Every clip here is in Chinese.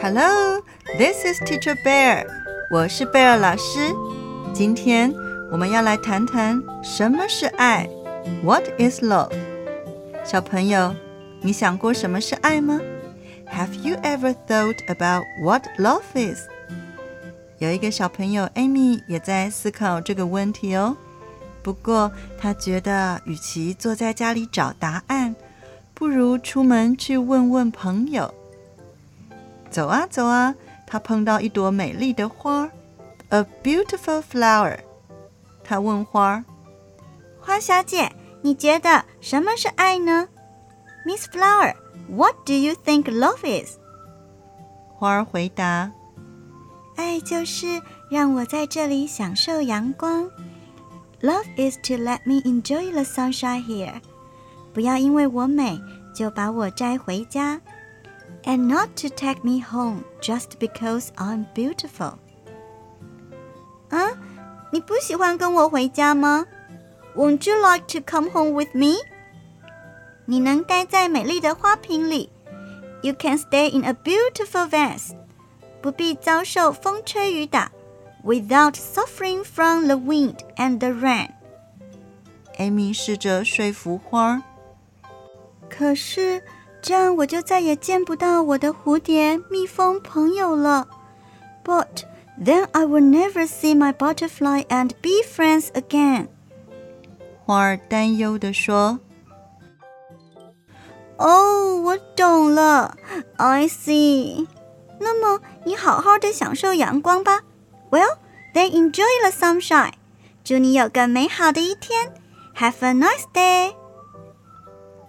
Hello, this is Teacher Bear. 我是贝尔老师。今天我们要来谈谈什么是爱。What is love? 小朋友，你想过什么是爱吗？Have you ever thought about what love is? 有一个小朋友 Amy 也在思考这个问题哦。不过她觉得，与其坐在家里找答案，不如出门去问问朋友。走啊走啊，他碰到一朵美丽的花，a beautiful flower。他问花：“花小姐，你觉得什么是爱呢？”Miss Flower，What do you think love is？花儿回答：“爱就是让我在这里享受阳光。Love is to let me enjoy the sunshine here。不要因为我美就把我摘回家。” And not to take me home just because I'm beautiful. 啊，你不喜欢跟我回家吗？Won't you like to come home with me? 你能待在美丽的花瓶里。You can stay in a beautiful vase. 不必遭受风吹雨打。Without suffering from the wind and the rain. Amy 试着说服花，可是。这样我就再也见不到我的蝴蝶、蜜蜂朋友了。But then I will never see my butterfly and bee friends again。花儿担忧地说：“哦，我懂了。I see。 那么你好好的享受阳光吧。Well, they enjoy the sunshine。祝你有个美好的一天。Have a nice day。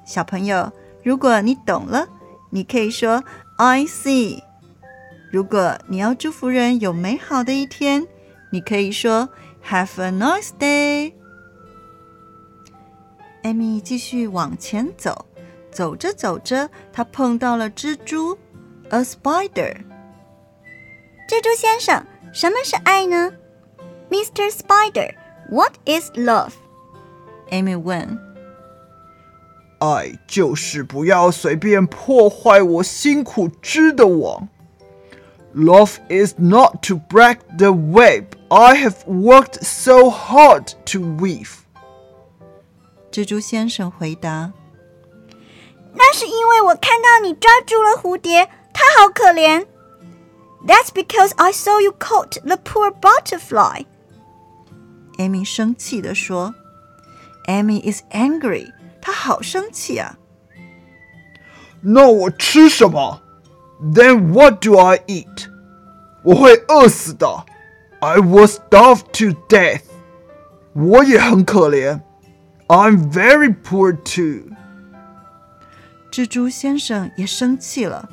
小朋友。”如果你懂了，你可以说 I see。如果你要祝福人有美好的一天，你可以说 Have a nice day。艾米继续往前走，走着走着，她碰到了蜘蛛 ，a spider。蜘蛛先生，什么是爱呢？Mr. Spider，What is love？艾米问。爱就是不要随便破坏我辛苦织的网。Love is not to break the web I have worked so hard to weave。蜘蛛先生回答：“那是因为我看到你抓住了蝴蝶， 它好可怜。That's because I saw you caught the poor butterfly。” Amy 生气地说：“Amy is angry。”他好生气啊！那我吃什么？Then what do I eat？我会饿死的。I was starved to death。我也很可怜。I'm very poor too。蜘蛛先生也生气了。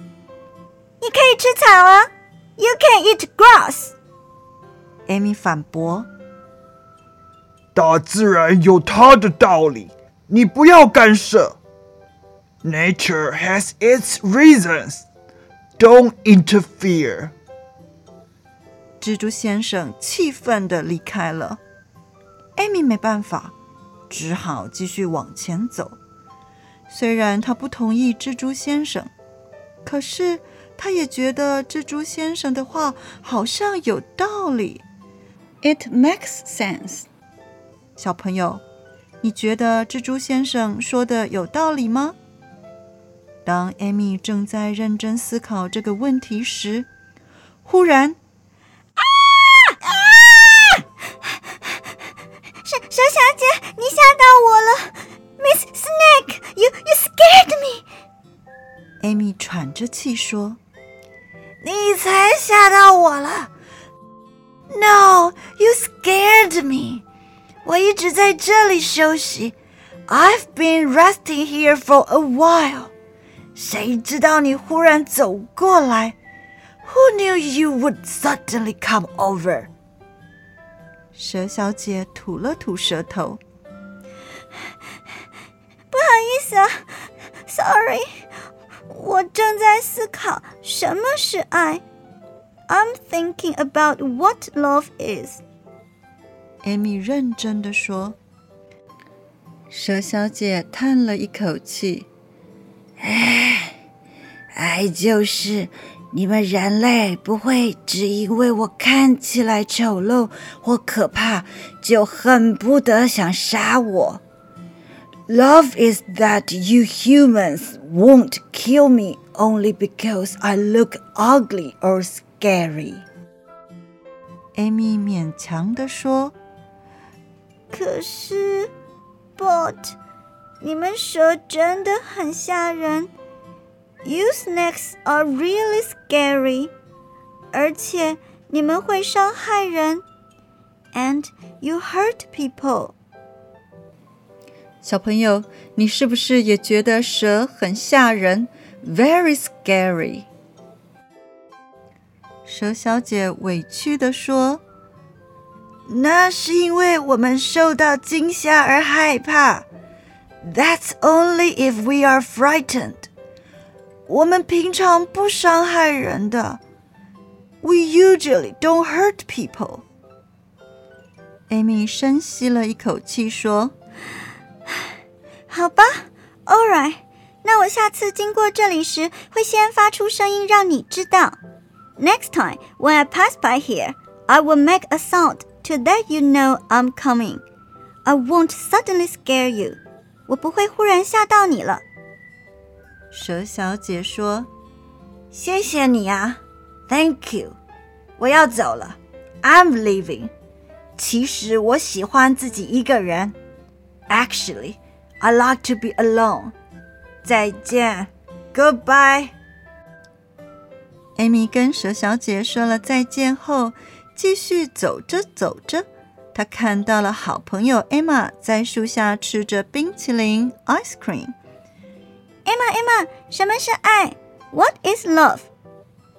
你可以吃草啊！You can eat grass。Amy 反驳：大自然有它的道理。你不要干涉。Nature has its reasons. Don't interfere. 蜘蛛先生气愤地离开了。艾米没办法，只好继续往前走。虽然他不同意蜘蛛先生，可是她也觉得蜘蛛先生的话好像有道理。It makes sense. 小朋友。你觉得蜘蛛先生说的有道理吗？当艾米正在认真思考这个问题时，忽然，啊啊！蛇蛇小姐，你吓到我了，Miss Snake，you you scared me。艾米喘着气说：“你才吓到我了，No，you scared me。”我一直在这里休息。I've been resting here for a while。谁知道你忽然走过来？Who knew you would suddenly come over？蛇小姐吐了吐舌头。不好意思啊，Sorry。 我正在思考什么是爱。I'm thinking about what love is。艾米认真的说。蛇小姐叹了一口气：“唉，爱就是你们人类不会只因为我看起来丑陋或可怕，就恨不得想杀我。Love is that you humans won't kill me only because I look ugly or scary。”艾米勉强地说：“可是。” But，你们蛇真的很吓人。You snakes are really scary，而且你们会伤害人。And you hurt people。 小朋友，你是不是也觉得蛇很吓人？Very scary。蛇小姐委屈地说。那是因为我们受到惊吓而害怕。That's only if we are frightened。我们平常不伤害人的。We usually don't hurt people。艾米深吸了一口气说：“好吧，All right。那我下次经过这里时，会先发出声音让你知道。Next time when I pass by here, I will make a sound。” To let you know I'm coming, I won't suddenly scare you. 我不会忽然吓到你了。蛇小姐说：“谢谢你啊，Thank you。我要走了，I'm leaving。其实我喜欢自己一个人。Actually, I like to be alone。再见，Goodbye。”艾米跟蛇小姐说了再见后。继续走着走着，她看到了好朋友艾玛在树下吃着冰淇淋 （ice cream）。艾玛，艾玛，什么是爱？What is love？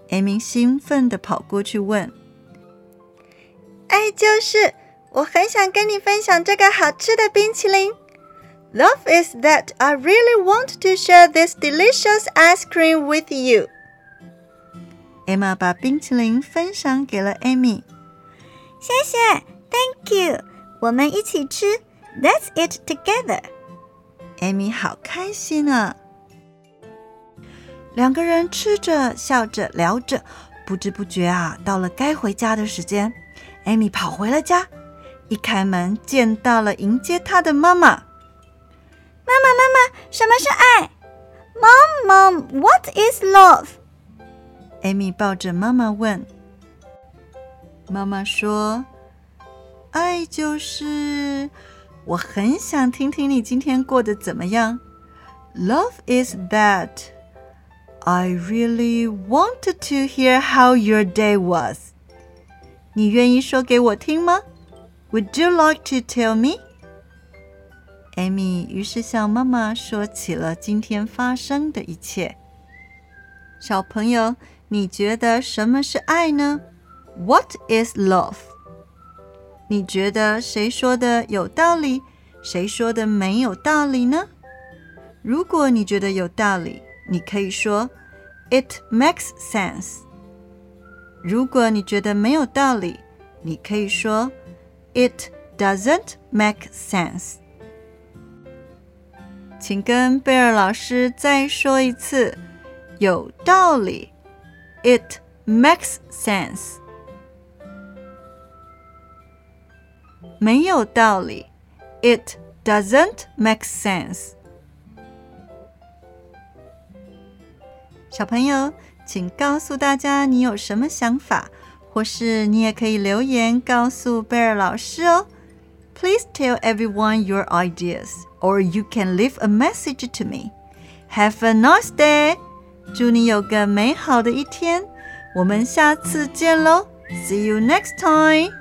艾米兴奋地跑过去问：“爱就是我很想跟你分享这个好吃的冰淇淋。Love is that I really want to share this delicious ice cream with you。” Emma 把冰淇淋分享给了 Amy。谢谢，Thank you。我们一起吃，Let's eat together。Amy 好开心啊！两个人吃着、笑着、聊着，不知不觉啊，到了该回家的时间。Amy 跑回了家，一开门见到了迎接她的妈妈。妈妈，妈妈，什么是爱？Mom，Mom，What is love？艾米抱着妈妈问。妈妈说：“爱就是我很想听听你今天过得怎么样。Love is that I really wanted to hear how your day was。你愿意说给我听吗？Would you like to tell me？” 艾米于是向妈妈说起了今天发生的一切。小朋友，你觉得什么是爱呢？What is love？你觉得谁说的有道理，谁说的没有道理呢？如果你觉得有道理，你可以说 It makes sense。如果你觉得没有道理，你可以说 It doesn't make sense。请跟贝尔老师再说一次，有道理，It makes sense。没有道理，It doesn't make sense。小朋友，请告诉大家你有什么想法，或是你也可以留言告诉贝尔老师哦。Please tell everyone your ideas, or you can leave a message to me. Have a nice day. 祝你有个美好的一天。我们下次见喽。See you next time.